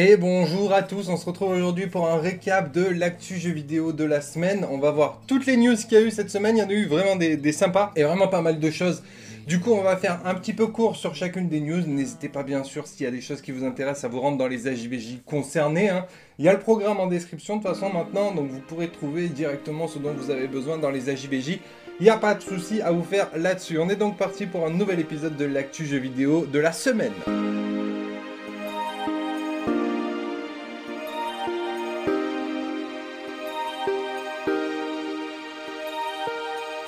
Et bonjour à tous, on se retrouve aujourd'hui pour un récap de l'actu jeu vidéo de la semaine. On va voir toutes les news qu'il y a eu cette semaine, il y en a eu vraiment des, sympas et vraiment pas mal de choses. Du coup, on va faire un petit peu court sur chacune des news. N'hésitez pas, bien sûr, s'il y a des choses qui vous intéressent, à vous rendre dans les AJBJ concernés. hein. Il y a le programme en description de toute façon maintenant, donc vous pourrez trouver directement ce dont vous avez besoin dans les AJBJ. Il n'y a pas de souci à vous faire là-dessus. On est donc parti pour un nouvel épisode de l'actu jeu vidéo de la semaine.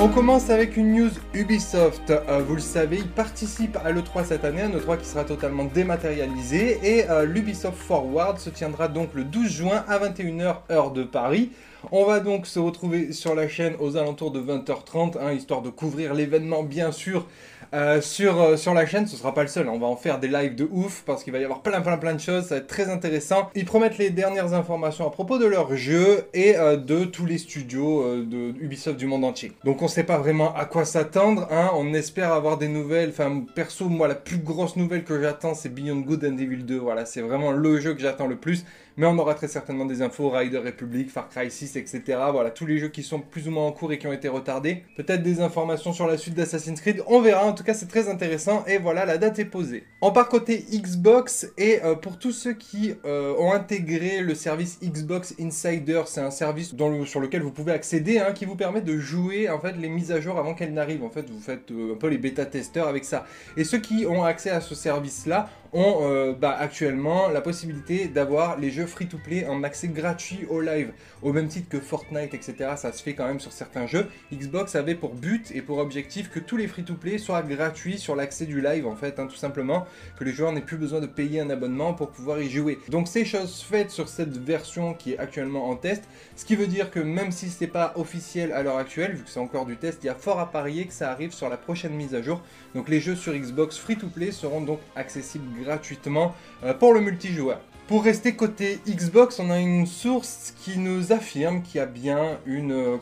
On commence avec une news Ubisoft. Euh, vous le savez, ils participent à l'E3 cette année, un E3 qui sera totalement dématérialisé. Et euh, l'Ubisoft Forward se tiendra donc le 12 juin à 21h heure de Paris. On va donc se retrouver sur la chaîne aux alentours de 20h30, hein, histoire de couvrir l'événement bien sûr euh, sur, euh, sur la chaîne. Ce sera pas le seul, hein. on va en faire des lives de ouf parce qu'il va y avoir plein plein plein de choses, ça va être très intéressant. Ils promettent les dernières informations à propos de leur jeu et euh, de tous les studios de Ubisoft du monde entier. Donc on sait pas vraiment à quoi s'attendre, hein. on espère avoir des nouvelles. Enfin perso, moi la plus grosse nouvelle que j'attends c'est Beyond Good and Evil 2, voilà c'est vraiment le jeu que j'attends le plus. Mais on aura très certainement des infos, Rider Republic, Far Cry 6, etc. Voilà, tous les jeux qui sont plus ou moins en cours et qui ont été retardés. Peut-être des informations sur la suite d'Assassin's Creed, on verra. En tout cas, c'est très intéressant. Et voilà, la date est posée. On part côté Xbox. Et euh, pour tous ceux qui euh, ont intégré le service Xbox Insider, c'est un service sur lequel vous pouvez accéder, hein, qui vous permet de jouer en fait les mises à jour avant qu'elles n'arrivent. En fait, vous faites euh, un peu les bêta-testeurs avec ça. Et ceux qui ont accès à ce service-là ont euh, bah, actuellement la possibilité d'avoir les jeux free-to-play en accès gratuit au live. Au même titre que Fortnite, etc. Ça se fait quand même sur certains jeux. Xbox avait pour but et pour objectif que tous les free-to-play soient gratuits sur l'accès du live, en fait, hein, tout simplement. Que les joueurs n'aient plus besoin de payer un abonnement pour pouvoir y jouer. Donc c'est chose faite sur cette version qui est actuellement en test. Ce qui veut dire que même si c'est pas officiel à l'heure actuelle, vu que c'est encore du test, il y a fort à parier que ça arrive sur la prochaine mise à jour. Donc les jeux sur Xbox free-to-play seront donc accessibles gratuitement euh, pour le multijoueur. Pour rester côté Xbox, on a une source qui nous affirme qu'il y a bien une, euh,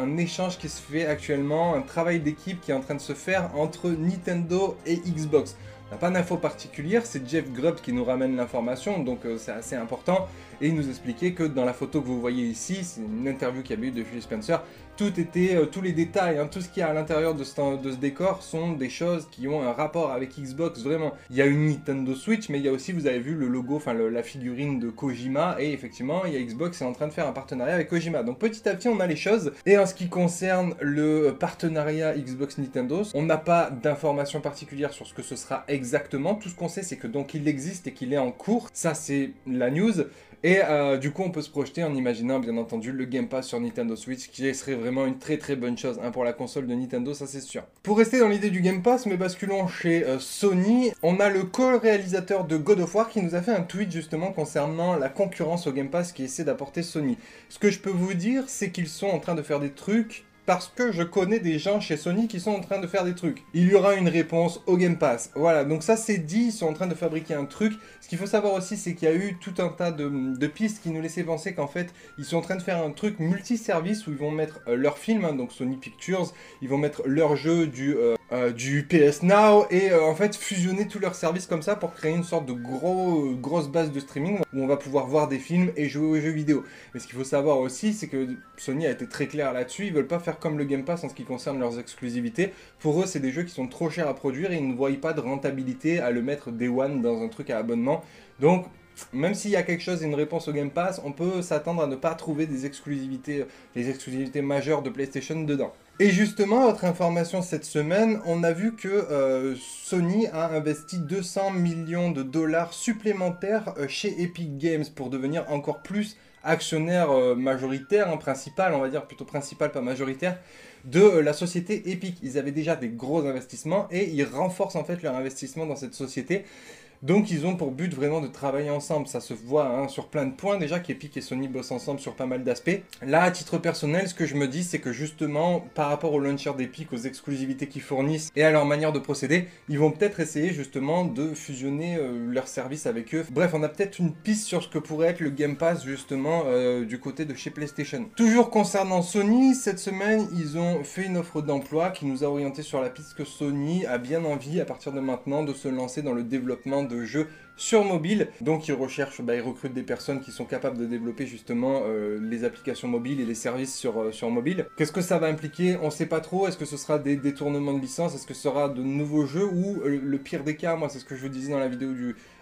un échange qui se fait actuellement, un travail d'équipe qui est en train de se faire entre Nintendo et Xbox. On n'a pas d'infos particulières, c'est Jeff Grubb qui nous ramène l'information, donc euh, c'est assez important. Et il nous expliquait que dans la photo que vous voyez ici, c'est une interview qu'il y eu de Phil Spencer, tout était, euh, tous les détails, hein, tout ce qu'il y a à l'intérieur de, ce- de ce décor sont des choses qui ont un rapport avec Xbox, vraiment. Il y a une Nintendo Switch, mais il y a aussi, vous avez vu le logo, enfin la figurine de Kojima, et effectivement, il y a Xbox est en train de faire un partenariat avec Kojima. Donc petit à petit, on a les choses. Et en ce qui concerne le partenariat Xbox-Nintendo, on n'a pas d'informations particulières sur ce que ce sera exactement. Tout ce qu'on sait, c'est que donc il existe et qu'il est en cours. Ça, c'est la news. Et euh, du coup, on peut se projeter en imaginant, bien entendu, le Game Pass sur Nintendo Switch, qui serait vraiment une très très bonne chose hein, pour la console de Nintendo, ça c'est sûr. Pour rester dans l'idée du Game Pass, mais basculons chez euh, Sony, on a le co-réalisateur de God of War qui nous a fait un tweet justement concernant la concurrence au Game Pass qui essaie d'apporter Sony. Ce que je peux vous dire, c'est qu'ils sont en train de faire des trucs parce que je connais des gens chez Sony qui sont en train de faire des trucs. Il y aura une réponse au Game Pass. Voilà, donc ça c'est dit, ils sont en train de fabriquer un truc. Ce qu'il faut savoir aussi, c'est qu'il y a eu tout un tas de, pistes qui nous laissaient penser qu'en fait, ils sont en train de faire un truc multi-service où ils vont mettre euh, leurs films, hein, donc Sony Pictures, ils vont mettre leurs jeux du, euh, euh, du PS Now et euh, en fait fusionner tous leurs services comme ça pour créer une sorte de gros, grosse base de streaming où on va pouvoir voir des films et jouer aux jeux vidéo. Mais ce qu'il faut savoir aussi, c'est que Sony a été très clair là-dessus, ils veulent pas faire comme le Game Pass en ce qui concerne leurs exclusivités. Pour eux, c'est des jeux qui sont trop chers à produire et ils ne voient pas de rentabilité à le mettre day one dans un truc à abonnement. Donc, même s'il y a quelque chose, une réponse au Game Pass, on peut s'attendre à ne pas trouver des exclusivités, les exclusivités majeures de PlayStation dedans. Et justement, autre information cette semaine, on a vu que euh, Sony a investi 200 millions de dollars supplémentaires euh, chez Epic Games pour devenir encore plus actionnaire euh, majoritaire, hein, principal, on va dire plutôt principal, pas majoritaire, de euh, la société Epic. Ils avaient déjà des gros investissements et ils renforcent en fait leur investissement dans cette société. Donc ils ont pour but vraiment de travailler ensemble. Ça se voit hein, sur plein de points déjà qu'Epic et Sony bossent ensemble sur pas mal d'aspects. Là, à titre personnel, ce que je me dis, c'est que justement, par rapport au launcher d'Epic, aux exclusivités qu'ils fournissent et à leur manière de procéder, ils vont peut-être essayer justement de fusionner euh, leurs services avec eux. Bref, on a peut-être une piste sur ce que pourrait être le Game Pass justement euh, du côté de chez PlayStation. Toujours concernant Sony, cette semaine, ils ont fait une offre d'emploi qui nous a orienté sur la piste que Sony a bien envie à partir de maintenant de se lancer dans le développement de jeux sur mobile. Donc ils recherchent, bah, ils recrutent des personnes qui sont capables de développer justement euh, les applications mobiles et les services sur, euh, sur mobile. Qu'est-ce que ça va impliquer? On sait pas trop. Est-ce que ce sera des détournements de licence Est-ce que ce sera de nouveaux jeux? Ou euh, le pire des cas, moi c'est ce que je vous disais dans la vidéo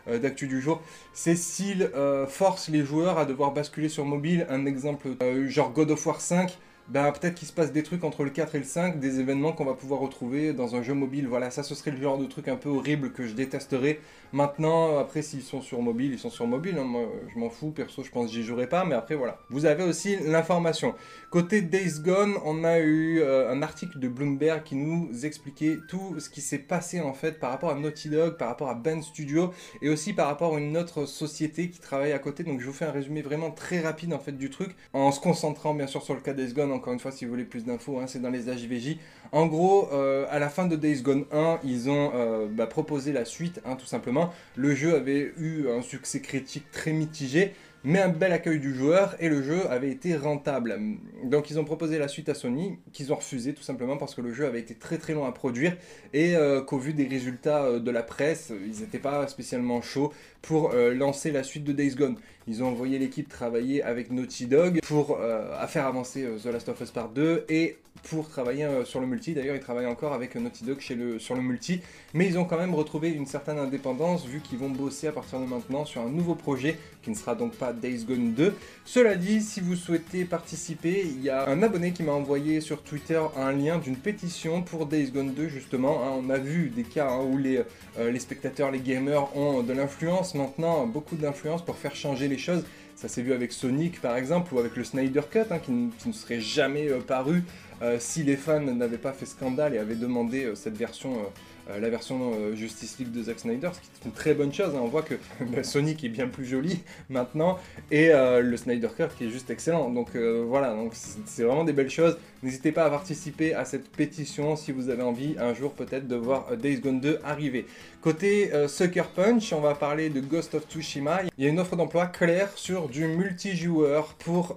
d'actu du jour, c'est s'ils forcent les joueurs à devoir basculer sur mobile. Un exemple genre God of War 5 ben, peut-être qu'il se passe des trucs entre le 4 et le 5, des événements qu'on va pouvoir retrouver dans un jeu mobile. Voilà, ça ce serait le genre de truc un peu horrible que je détesterais. Maintenant, après, s'ils sont sur mobile, ils sont sur mobile. Hein. Je m'en fous, perso, je pense que j'y jouerai pas. Mais après, voilà. Vous avez aussi l'information. Côté Days Gone, on a eu euh, un article de Bloomberg qui nous expliquait tout ce qui s'est passé en fait par rapport à Naughty Dog, par rapport à Ben Studio et aussi par rapport à une autre société qui travaille à côté. Donc, je vous fais un résumé vraiment très rapide en fait du truc en se concentrant bien sûr sur le cas Days Gone encore une fois, si vous voulez plus d'infos, hein, c'est dans les AJVJ. En gros, euh, à la fin de Days Gone 1, ils ont euh, bah, proposé la suite, hein, tout simplement. Le jeu avait eu un succès critique très mitigé, mais un bel accueil du joueur et le jeu avait été rentable. Donc ils ont proposé la suite à Sony, qu'ils ont refusé tout simplement parce que le jeu avait été très très long à produire et euh, qu'au vu des résultats de la presse, ils n'étaient pas spécialement chauds pour lancer la suite de Days Gone. Ils ont envoyé l'équipe travailler avec Naughty Dog pour à faire avancer The Last of Us Part 2 et pour travailler euh, sur le multi. D'ailleurs, ils travaillent encore avec Naughty Dog sur le multi, mais ils ont quand même retrouvé une certaine indépendance vu qu'ils vont bosser à partir de maintenant sur un nouveau projet qui ne sera donc pas Days Gone 2. Cela dit, si vous souhaitez participer, il y a un abonné qui m'a envoyé sur Twitter un lien d'une pétition pour Days Gone 2 justement. Hein. on a vu des cas hein, où euh, les spectateurs, les gamers ont de l'influence maintenant, beaucoup d'influence pour faire changer les choses. Ça s'est vu avec Sonic par exemple ou avec le Snyder Cut hein, qui, ne serait jamais euh, paru euh, si les fans n'avaient pas fait scandale et avaient demandé euh, cette version, la version Justice League de Zack Snyder, ce qui est une très bonne chose. Hein. On voit que bah, Sonic est bien plus joli maintenant et le Snyder Cut qui est juste excellent. Donc voilà, c'est vraiment des belles choses. N'hésitez pas à participer à cette pétition si vous avez envie un jour peut-être de voir Days Gone 2 arriver. Côté Sucker Punch, on va parler de Ghost of Tsushima. Il y a une offre d'emploi claire sur du multijoueur pour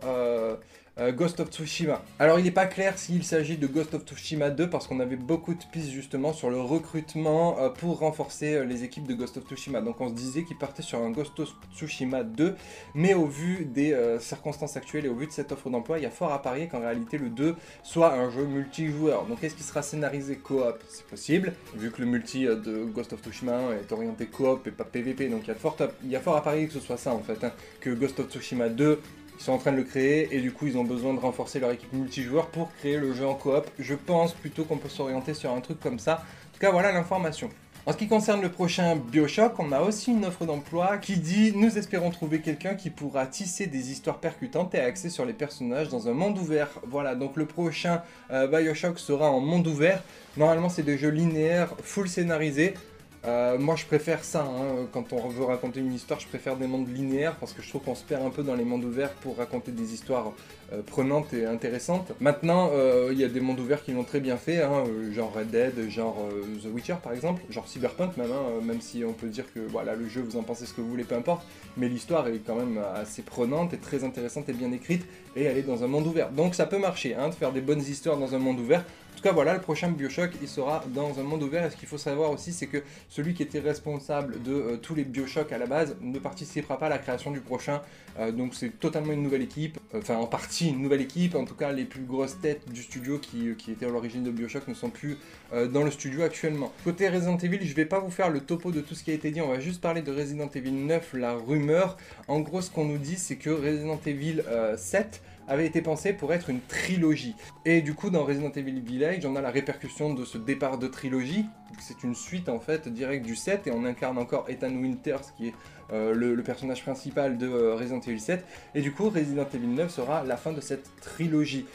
euh, Ghost of Tsushima. Alors il n'est pas clair s'il s'agit de Ghost of Tsushima 2 parce qu'on avait beaucoup de pistes justement sur le recrutement euh, pour renforcer euh, les équipes de Ghost of Tsushima. Donc on se disait qu'il partait sur un Ghost of Tsushima 2, mais au vu des circonstances actuelles et au vu de cette offre d'emploi, il y a fort à parier qu'en réalité le 2 soit un jeu multijoueur. Donc est-ce qu'il sera scénarisé coop? C'est possible, vu que le multi de Ghost of Tsushima est orienté coop et pas PVP, donc il y a fort à, il y a fort à parier que ce soit ça en fait, hein. que Ghost of Tsushima 2 ils sont en train de le créer et du coup ils ont besoin de renforcer leur équipe multijoueur pour créer le jeu en coop. Je pense plutôt qu'on peut s'orienter sur un truc comme ça. En tout cas voilà l'information. En ce qui concerne le prochain Bioshock, on a aussi une offre d'emploi qui dit Nous espérons trouver quelqu'un qui pourra tisser des histoires percutantes et axer sur les personnages dans un monde ouvert. Voilà, donc le prochain euh, Bioshock sera en monde ouvert. Normalement, c'est des jeux linéaires, full scénarisés. Euh, moi je préfère ça, hein. quand on veut raconter une histoire, je préfère des mondes linéaires parce que je trouve qu'on se perd un peu dans les mondes ouverts pour raconter des histoires euh, prenantes et intéressantes. Maintenant, euh, il y a des mondes ouverts qui l'ont très bien fait, hein, genre Red Dead, genre The Witcher par exemple, genre Cyberpunk même, hein, même si on peut dire que voilà le jeu vous en pensez ce que vous voulez, peu importe, mais l'histoire est quand même assez prenante et très intéressante et bien écrite et elle est dans un monde ouvert. Donc ça peut marcher de faire des bonnes histoires dans un monde ouvert. En tout cas, voilà, le prochain Bioshock, il sera dans un monde ouvert. Et ce qu'il faut savoir aussi, c'est que celui qui était responsable de euh, tous les Bioshock à la base ne participera pas à la création du prochain. Euh, donc c'est totalement une nouvelle équipe. Enfin, en partie une nouvelle équipe. En tout cas, les plus grosses têtes du studio qui, étaient à l'origine de Bioshock ne sont plus euh, dans le studio actuellement. Côté Resident Evil, je vais pas vous faire le topo de tout ce qui a été dit. On va juste parler de Resident Evil 9, la rumeur. En gros, ce qu'on nous dit, c'est que Resident Evil 7 avait été pensé pour être une trilogie. Et du coup, dans Resident Evil Village, on a la répercussion de ce départ de trilogie. C'est une suite en fait directe du 7 et on incarne encore Ethan Winters qui est euh, le, personnage principal de euh, Resident Evil 7. Et du coup, Resident Evil 9 sera la fin de cette trilogie.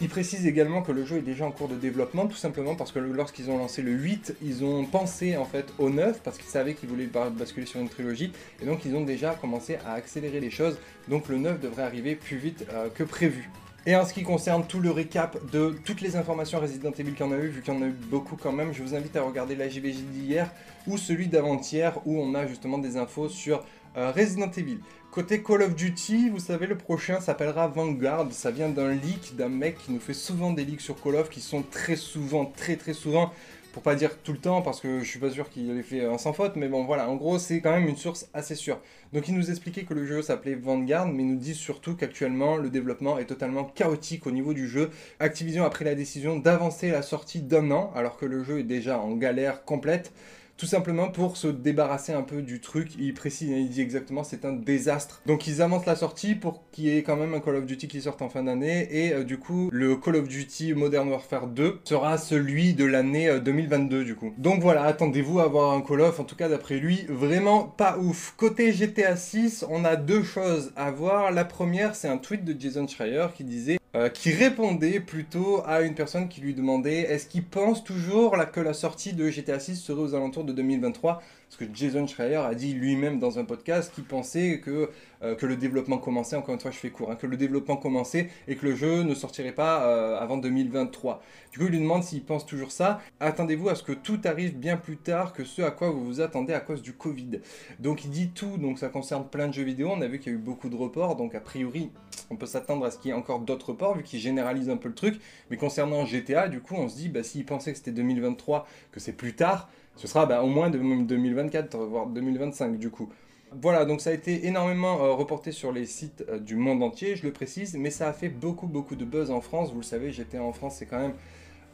Il précise également que le jeu est déjà en cours de développement, tout simplement parce que lorsqu'ils ont lancé le 8, ils ont pensé en fait au 9, parce qu'ils savaient qu'ils voulaient basculer sur une trilogie, et donc ils ont déjà commencé à accélérer les choses, donc le 9 devrait arriver plus vite euh, que prévu. Et en ce qui concerne tout le récap de toutes les informations Resident Evil en a eu, vu qu'il y en a eu beaucoup quand même, je vous invite à regarder la JVJ d'hier ou celui d'avant-hier où on a justement des infos sur euh, Resident Evil. Côté Call of Duty, vous savez, le prochain s'appellera Vanguard. Ça vient d'un leak d'un mec qui nous fait souvent des leaks sur Call of qui sont très souvent, très très souvent pour pas dire tout le temps, parce que je suis pas sûr qu'il ait fait un sans faute, mais bon voilà, en gros c'est quand même une source assez sûre. Donc il nous expliquait que le jeu s'appelait Vanguard, mais nous dit surtout qu'actuellement le développement est totalement chaotique au niveau du jeu. Activision a pris la décision d'avancer la sortie d'un an, alors que le jeu est déjà en galère complète tout simplement pour se débarrasser un peu du truc. Il précise, il dit exactement, c'est un désastre. Donc ils avancent la sortie pour qu'il y ait quand même un Call of Duty qui sorte en fin d'année, et euh, du coup, le Call of Duty Modern Warfare 2 sera celui de l'année 2022 euh, du coup. Donc voilà, attendez-vous à avoir un Call of, en tout cas d'après lui, vraiment pas ouf. Côté GTA 6, on a deux choses à voir. La première, c'est un tweet de Jason Schreier qui disait euh, qui répondait plutôt à une personne qui lui demandait est-ce qu'il pense toujours que la sortie de GTA 6 serait aux alentours de 2023 Parce que Jason Schreier a dit lui-même dans un podcast qu'il pensait que euh, le développement commençait, encore une fois je fais court, hein, que le développement commençait et que le jeu ne sortirait pas euh, avant 2023. Du coup il lui demande s'il pense toujours ça. Attendez-vous à ce que tout arrive bien plus tard que ce à quoi vous vous attendez à cause du Covid. Donc il dit tout, donc ça concerne plein de jeux vidéo, on a vu qu'il y a eu beaucoup de reports, donc a priori on peut s'attendre à ce qu'il y ait encore d'autres reports vu qu'il généralise un peu le truc. Mais concernant GTA, du coup on se dit, bah, s'il pensait que c'était 2023, que c'est plus tard, ce sera bah, au moins de 2024, voire 2025 du coup. Voilà, donc ça a été énormément euh, reporté sur les sites euh, du monde entier, je le précise, mais ça a fait beaucoup beaucoup de buzz en France. Vous le savez, j'étais en France, c'est quand même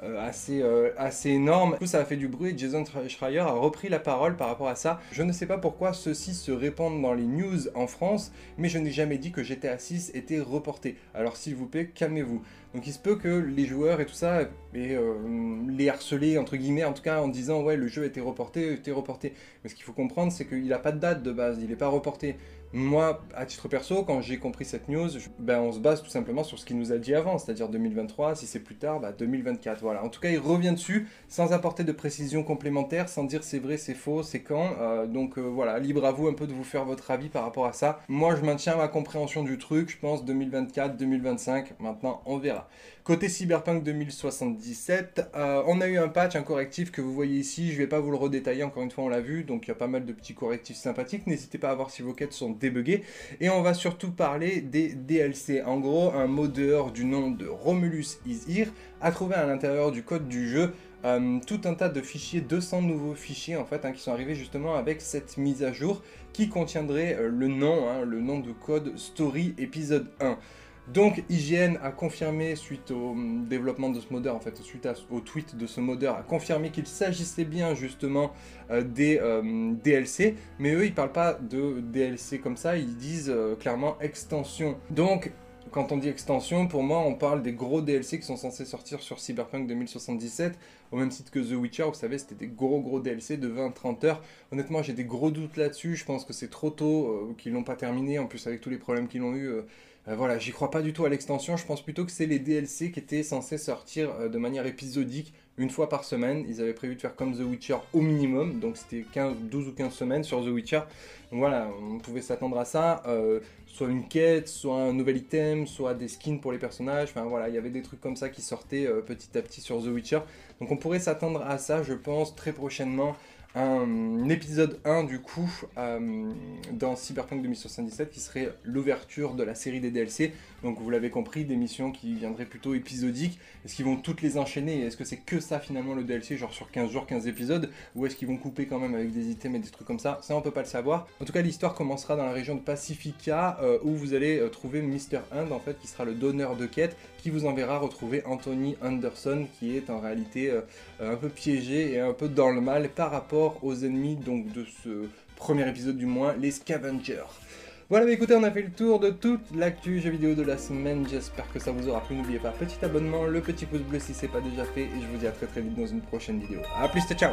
euh, assez, assez énorme. Coup, ça a fait du bruit. Jason Schreier a repris la parole par rapport à ça. Je ne sais pas pourquoi ceux-ci se répandent dans les news en France, mais je n'ai jamais dit que GTA 6 était reporté. Alors s'il vous plaît, calmez-vous. Donc il se peut que les joueurs et tout ça euh, les harceler entre guillemets en tout cas en disant ouais le jeu a été reporté, a été reporté. Mais ce qu'il faut comprendre c'est qu'il n'a pas de date de base, il n'est pas reporté. Moi, à titre perso, quand j'ai compris cette news, ben, on se base tout simplement sur ce qu'il nous a dit avant, c'est-à-dire 2023, si c'est plus tard, 2024. Voilà. En tout cas, il revient dessus sans apporter de précision complémentaire, sans dire c'est vrai, c'est faux, c'est quand. Euh, donc euh, voilà, libre à vous un peu de vous faire votre avis par rapport à ça. Moi, je maintiens ma compréhension du truc, je pense 2024, 2025, maintenant on verra. Côté Cyberpunk 2077, euh, on a eu un patch, un correctif que vous voyez ici. Je ne vais pas vous le redétailler, encore une fois, on l'a vu. Donc il y a pas mal de petits correctifs sympathiques. N'hésitez pas à voir si vos quêtes sont débuggées. Et on va surtout parler des DLC. En gros, un modeur du nom de Romulus Is Here a trouvé à l'intérieur du code du jeu euh, tout un tas de fichiers, 200 nouveaux fichiers en fait, hein, qui sont arrivés justement avec cette mise à jour qui contiendrait euh, le nom, hein, le nom de code Story épisode 1. Donc IGN a confirmé suite au hum, développement de ce modeur, en fait suite au tweet de ce modeur, a confirmé qu'il s'agissait bien justement euh, des hum, DLC, mais eux ils parlent pas de DLC comme ça, ils disent euh, clairement extension. Donc quand on dit extension, pour moi, on parle des gros DLC qui sont censés sortir sur Cyberpunk 2077, au même titre que The Witcher, vous savez, c'était des gros gros DLC de 20-30 heures. Honnêtement, j'ai des gros doutes là-dessus, je pense que c'est trop tôt, euh, qu'ils l'ont pas terminé, en plus avec tous les problèmes qu'ils ont eu. Euh, voilà, j'y crois pas du tout à l'extension, je pense plutôt que c'est les DLC qui étaient censés sortir euh, de manière épisodique une fois par semaine. Ils avaient prévu de faire comme The Witcher au minimum, donc c'était 15, 12 ou 15 semaines sur The Witcher. Donc voilà, on pouvait s'attendre à ça, euh, soit une quête, soit un nouvel item, soit des skins pour les personnages, enfin voilà, il y avait des trucs comme ça qui sortaient petit à petit sur The Witcher. Donc on pourrait s'attendre à ça, je pense, très prochainement un épisode 1 du coup euh, dans Cyberpunk 2077 qui serait l'ouverture de la série des DLC. Donc vous l'avez compris, des missions qui viendraient plutôt épisodiques. Est-ce qu'ils vont toutes les enchaîner? Est-ce que c'est que ça finalement le DLC, genre sur 15 jours, 15 épisodes? Ou est-ce qu'ils vont couper quand même avec des items et des trucs comme ça? Ça on peut pas le savoir. En tout cas l'histoire commencera dans la région de Pacifica euh, où vous allez euh, trouver Mr. Hand en fait qui sera le donneur de quête qui vous enverra retrouver Anthony Anderson qui est en réalité un peu piégé et un peu dans le mal par rapport aux ennemis donc de ce premier épisode du moins, les Scavengers. Voilà, mais écoutez, on a fait le tour de toute l'actu jeux vidéo de la semaine. J'espère que ça vous aura plu. N'oubliez pas, petit abonnement, le petit pouce bleu si c'est pas déjà fait. Et je vous dis à très très vite dans une prochaine vidéo. A plus, ciao